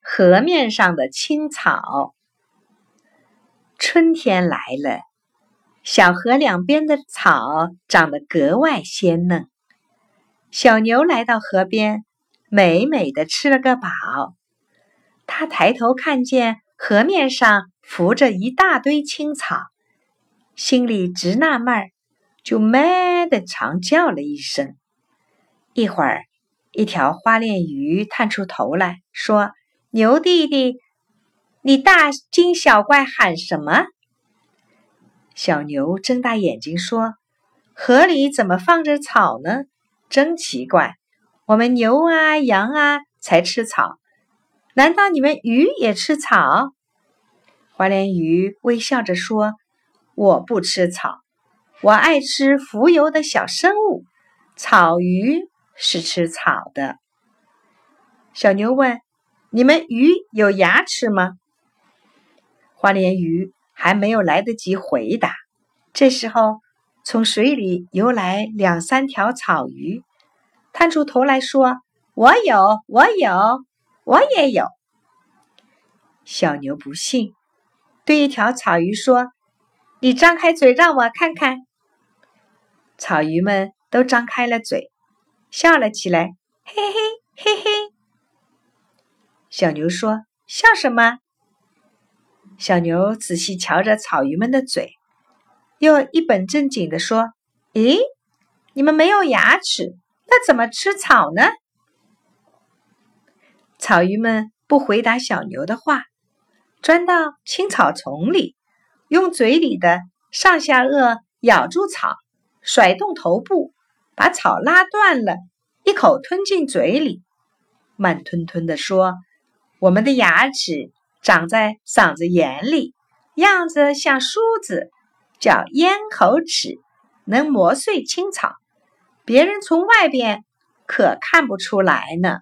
河面上的青草。春天来了，小河两边的草长得格外鲜嫩。小牛来到河边，美美的吃了个饱。他抬头看见河面上浮着一大堆青草，心里直纳闷儿，就咩的长叫了一声。一会儿，一条花鲢鱼探出头来说：“牛弟弟。”你大惊小怪喊什么？小牛睁大眼睛说：“河里怎么放着草呢？真奇怪！我们牛啊羊啊才吃草，难道你们鱼也吃草？”花鲢鱼微笑着说：“我不吃草，我爱吃浮游的小生物。草鱼是吃草的。”小牛问：“你们鱼有牙齿吗？”花鲢鱼还没有来得及回答，这时候从水里游来两三条草鱼，探出头来说：“我有，我有，我也有。”小牛不信，对一条草鱼说：“你张开嘴让我看看。”草鱼们都张开了嘴，笑了起来，嘿嘿。小牛说：“笑什么？”小牛仔细瞧着草鱼们的嘴，又一本正经地说：“咦，你们没有牙齿，那怎么吃草呢？”草鱼们不回答小牛的话，钻到青草丛里，用嘴里的上下颚咬住草，甩动头部，把草拉断了，一口吞进嘴里，慢吞吞地说：“我们的牙齿。”长在嗓子眼里，样子像梳子，叫咽喉齿，能磨碎青草。别人从外边可看不出来呢。